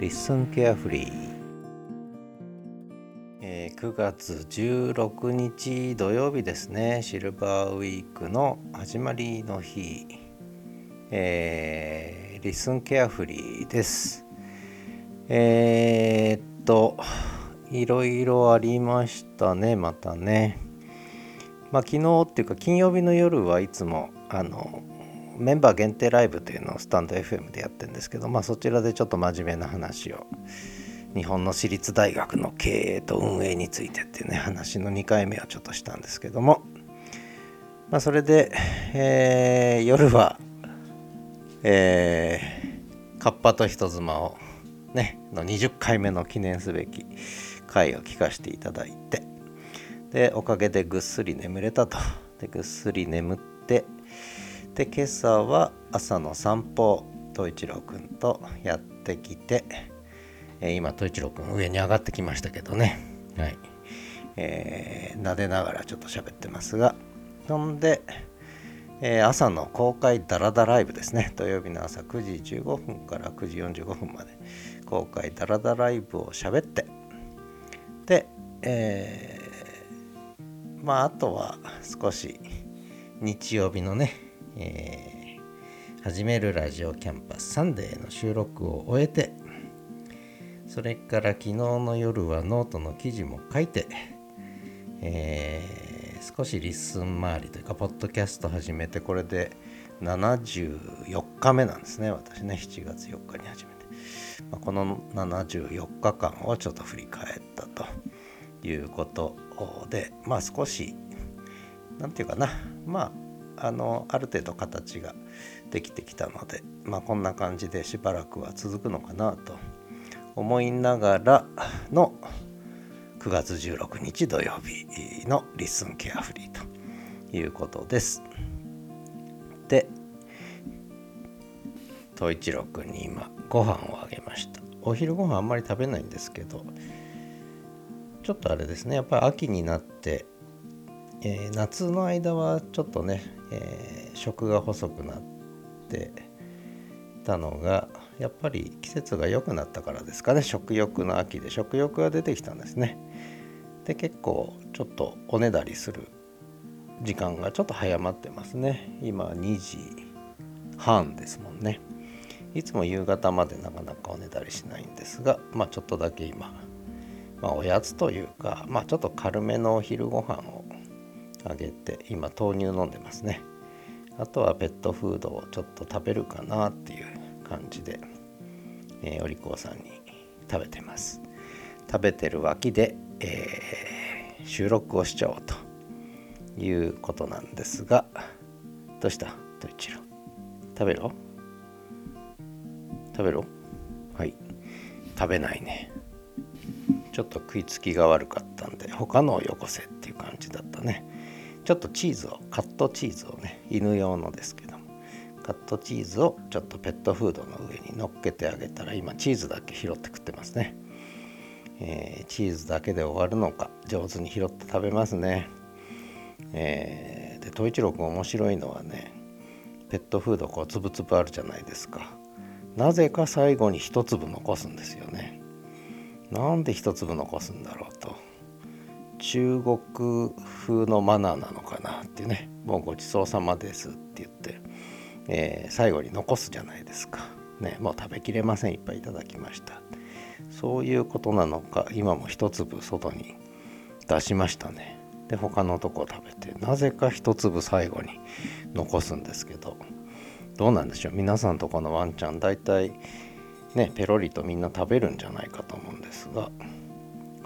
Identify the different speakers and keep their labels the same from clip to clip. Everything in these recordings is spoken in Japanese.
Speaker 1: Listen Carefully、えー、9月16日土曜日ですね。シルバーウィークの始まりの日、えー、Listen Carefully です。えー、っといろいろありましたねまたね。まあ昨日っていうか金曜日の夜はいつもあのメンバー限定ライブというのをスタンド FM でやってるんですけど、まあ、そちらでちょっと真面目な話を日本の私立大学の経営と運営についてっていうね話の2回目をちょっとしたんですけども、まあ、それで、えー、夜は、えー、カッパと人妻をねの20回目の記念すべき回を聞かせていただいてでおかげでぐっすり眠れたと。でぐっすり眠ってで今朝は朝の散歩東一郎くんとやってきて、えー、今東一郎くん上に上がってきましたけどね。はい。えー、撫でながらちょっと喋ってますがそんで、えー、朝の公開ダラダライブですね。土曜日の朝9時15分から9時45分まで公開ダラダライブを喋ってで、えー、まああとは少し日曜日のねえー、始めるラジオキャンパスサンデーの収録を終えてそれから昨日の夜はノートの記事も書いて、えー、少し LISTEN 周りというかポッドキャスト始めてこれで74日目なんですね。私ね7月4日に始めて、まあ、この74日間をちょっと振り返ったと。いうことでまあ少し何て言うかな。まああのある程度形ができてきたので、まあ、こんな感じでしばらくは続くのかなと思いながらの9月16日土曜日のリスンケアフリーということです。で東一郎くんに今ご飯をあげましたお昼ご飯あんまり食べないんですけどちょっとあれですねやっぱり秋になってえー、夏の間はちょっとね、えー、食が細くなってたのがやっぱり季節が良くなったからですかね。食欲の秋で食欲が出てきたんですね。で結構ちょっとおねだりする時間がちょっと早まってますね。今2時半ですもんね。いつも夕方までなかなかおねだりしないんですがまあちょっとだけ今まあおやつというかまあちょっと軽めのお昼ご飯をあげて今豆乳飲んでますね。あとはペットフードをちょっと食べるかなっていう感じで、えー、お利口さんに食べてます。食べてる脇で、えー、収録をしちゃおうということなんですがどうした？と一郎食べろ？食べろ？はい。食べないね。ちょっと食いつきが悪かったんで他のをよこせっていう感じだったね。ちょっとチーズをカットチーズをね犬用のですけどもカットチーズをちょっとペットフードの上に乗っけてあげたら今チーズだけ拾って食ってますね、えー、チーズだけで終わるのか上手に拾って食べますね。えー、で統一郎君面白いのはねペットフードこうつぶつぶあるじゃないですか。なぜか最後に一粒残すんですよね。なんで一粒残すんだろうと。中国風のマナーなのかなってねもうごちそうさまですって言って、えー、最後に残すじゃないですか。ねもう食べきれません。いっぱいいただきました。そういうことなのか今も一粒外に出しましたね。で他のとこ食べてなぜか一粒最後に残すんですけどどうなんでしょう。皆さんとこのワンちゃん大体ねペロリとみんな食べるんじゃないかと思うんですが。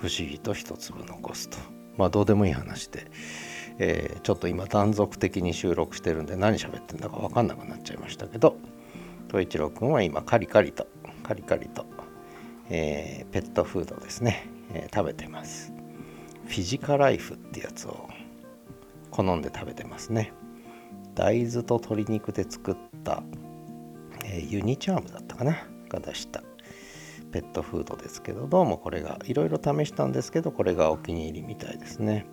Speaker 1: 不思議と一粒残すと。まあどうでもいい話で、えー、ちょっと今断続的に収録してるんで何喋ってんだか分かんなくなっちゃいましたけど。統一郎くんは今カリカリとカリカリと、えー、ペットフードですね、えー、食べてます。フィジカライフってやつを好んで食べてますね。大豆と鶏肉で作った、えユニチャームだったかな？が出したペットフードですけどどうもこれがいろいろ試したんですけどこれがお気に入りみたいですね。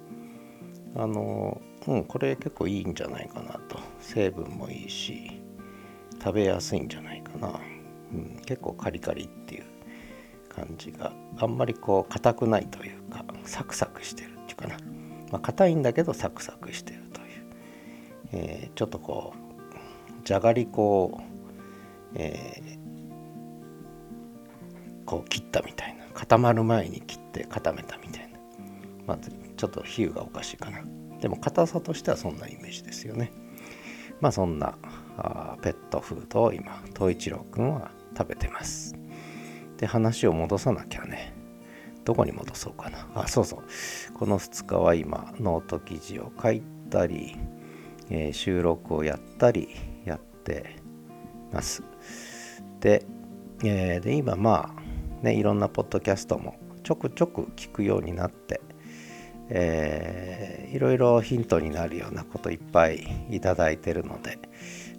Speaker 1: あのうんこれ結構いいんじゃないかなと。成分もいいし食べやすいんじゃないかな、うん、結構カリカリっていう感じがあんまりこう硬くないというかサクサクしてるっていうかな。まあ硬いんだけどサクサクしてるという、えー、ちょっとこうじゃがりこを、えー、こう切ったみたいな固まる前に切って固めたみたいな。まあちょっと比喩がおかしいかな。でも硬さとしてはそんなイメージですよね。まあそんなあペットフードを今東一郎くんは食べてます。で話を戻さなきゃね。どこに戻そうかな。あそうそう。この2日は今ノート記事を書いたり、えー、収録をやったりやってます。で,、えー、で今まあねいろんなポッドキャストもちょくちょく聞くようになってえー、いろいろヒントになるようなこといっぱいいただいてるので、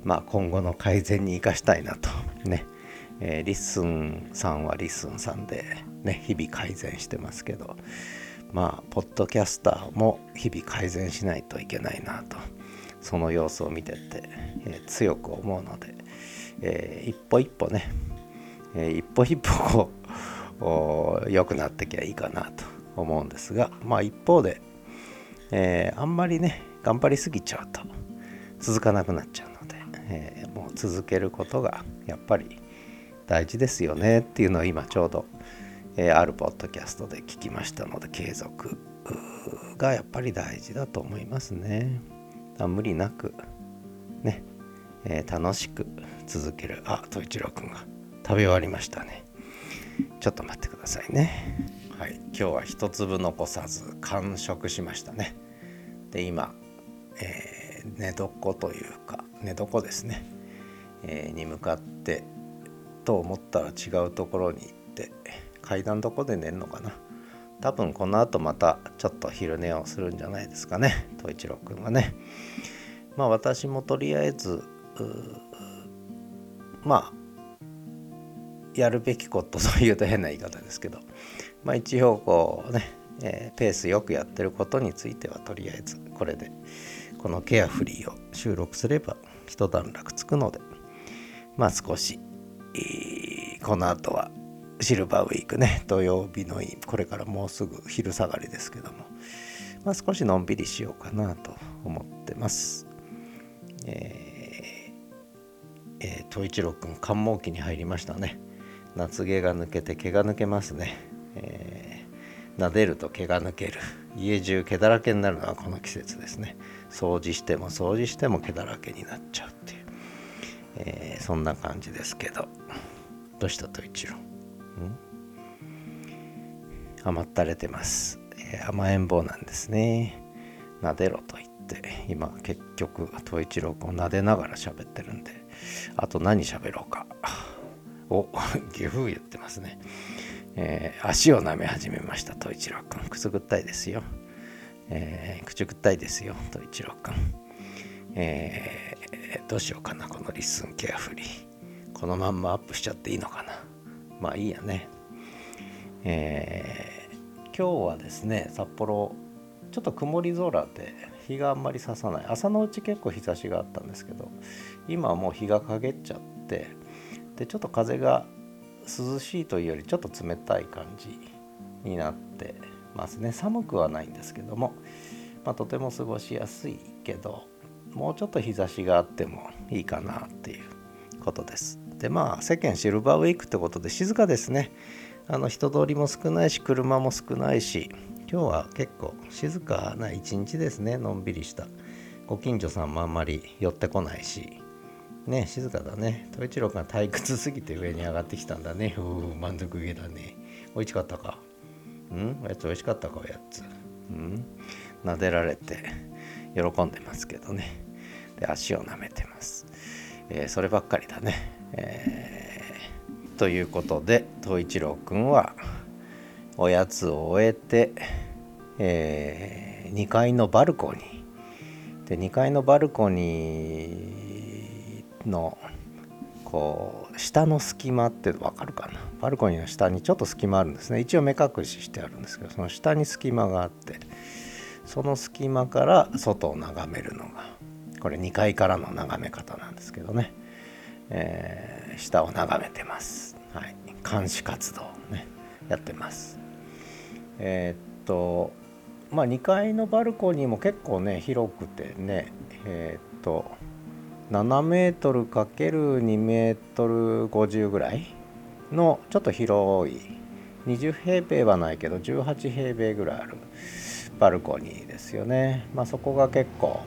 Speaker 1: まあ、今後の改善に生かしたいなとね、えー、 LISTEN さんは LISTEN さんで、ね、日々改善してますけどまあポッドキャスターも日々改善しないといけないなとその様子を見てて、えー、強く思うので、えー、一歩一歩ね、えー、一歩一歩こう良くなってきゃいいかなと思うんですがまあ一方で、えー、あんまりね頑張りすぎちゃうと続かなくなっちゃうので、えー、もう続けることがやっぱり大事ですよねっていうのを今ちょうど、えー、あるポッドキャストで聞きましたので継続がやっぱり大事だと思いますね。無理なくね、えー、楽しく続けるあ統一郎くんが食べ終わりましたねちょっと待ってくださいね。はい、今日は一粒残さず完食しましたね。で今、えー、寝床というか寝床ですね、えー、に向かってと思ったら違うところに行って階段どこで寝るのかな。多分この後またちょっと昼寝をするんじゃないですかね。統一郎くんはね。まあ私もとりあえずまあやるべきことというと変な言い方ですけどまあ、一応こうね、えー、ペースよくやってることについてはとりあえずこれでこのケアフリーを収録すれば一段落つくのでまあ少し、えー、この後はシルバーウィークね土曜日のこれからもうすぐ昼下がりですけどもまあ少しのんびりしようかなと思ってます。えー、えー、東一郎くん寒毛期に入りましたね。夏毛が抜けて毛が抜けますね。えー、撫でると毛が抜ける。家中毛だらけになるのはこの季節ですね。掃除しても掃除しても毛だらけになっちゃうっていう、えー、そんな感じですけど。どうしたと一郎？甘ったれてます、えー、甘えん坊なんですね。撫でろと言って。今結局統一郎君を撫でながら喋ってるんで。あと何喋ろうか。おゲフ言ってますね。えー、足を舐め始めましたと一郎くんくすぐったいですよ、えー、口ぐったいですよと一郎くん、えー、どうしようかなこのリッスンケアフリー。このまんまアップしちゃっていいのかな。まあいいやね。えー、今日はですね札幌ちょっと曇り空で日があんまり差さない。朝のうち結構日差しがあったんですけど今はもう日が陰っちゃってでちょっと風が涼しいというよりちょっと冷たい感じになってますね。寒くはないんですけども、まあ、とても過ごしやすいけどもうちょっと日差しがあってもいいかなっていうことです。でまあ世間シルバーウィークってことで静かですね。あの人通りも少ないし車も少ないし今日は結構静かな一日ですね。のんびりした。ご近所さんもあんまり寄ってこないし。ね静かだね。統一郎が退屈すぎて上に上がってきたんだね。うう満足げだね。美味しかったか？うん？おやつ美味しかったか？おやつ。うん？撫でられて喜んでますけどね。で足を舐めてます、えー、そればっかりだね、えー、ということで統一郎くんはおやつを終えて、えー、2階のバルコニー。で2階のバルコニーのこう下の隙間って分かるかな？バルコニーの下にちょっと隙間あるんですね。一応目隠ししてあるんですけどその下に隙間があってその隙間から外を眺めるのがこれ2階からの眺め方なんですけどね、えー、下を眺めてます、はい、監視活動ねやってます。えー、っとまあ2階のバルコニーも結構ね広くてねえー、っと7メートル ×2 メートル50ぐらいのちょっと広い。20平米はないけど18平米ぐらいあるバルコニーですよね。まあ、そこが結構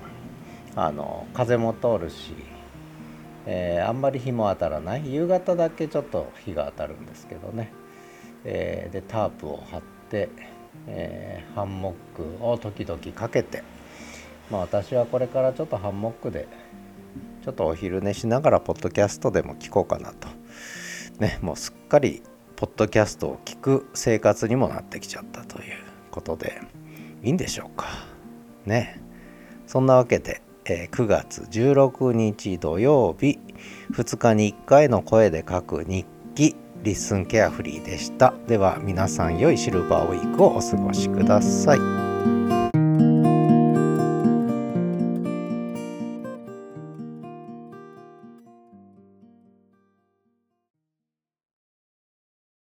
Speaker 1: あの風も通るし、えー、あんまり日も当たらない。夕方だけちょっと日が当たるんですけどね、えー、でタープを張って、えー、ハンモックを時々かけて、まあ、私はこれからちょっとハンモックでちょっとお昼寝しながらポッドキャストでも聞こうかなと。ね、もうすっかりポッドキャストを聞く生活にもなってきちゃったということでいいんでしょうか。ね。そんなわけで、えー、9月16日土曜日2日に1回の声で書く日記リッスンケアフリーでした。では皆さん良いシルバーウィークをお過ごしください。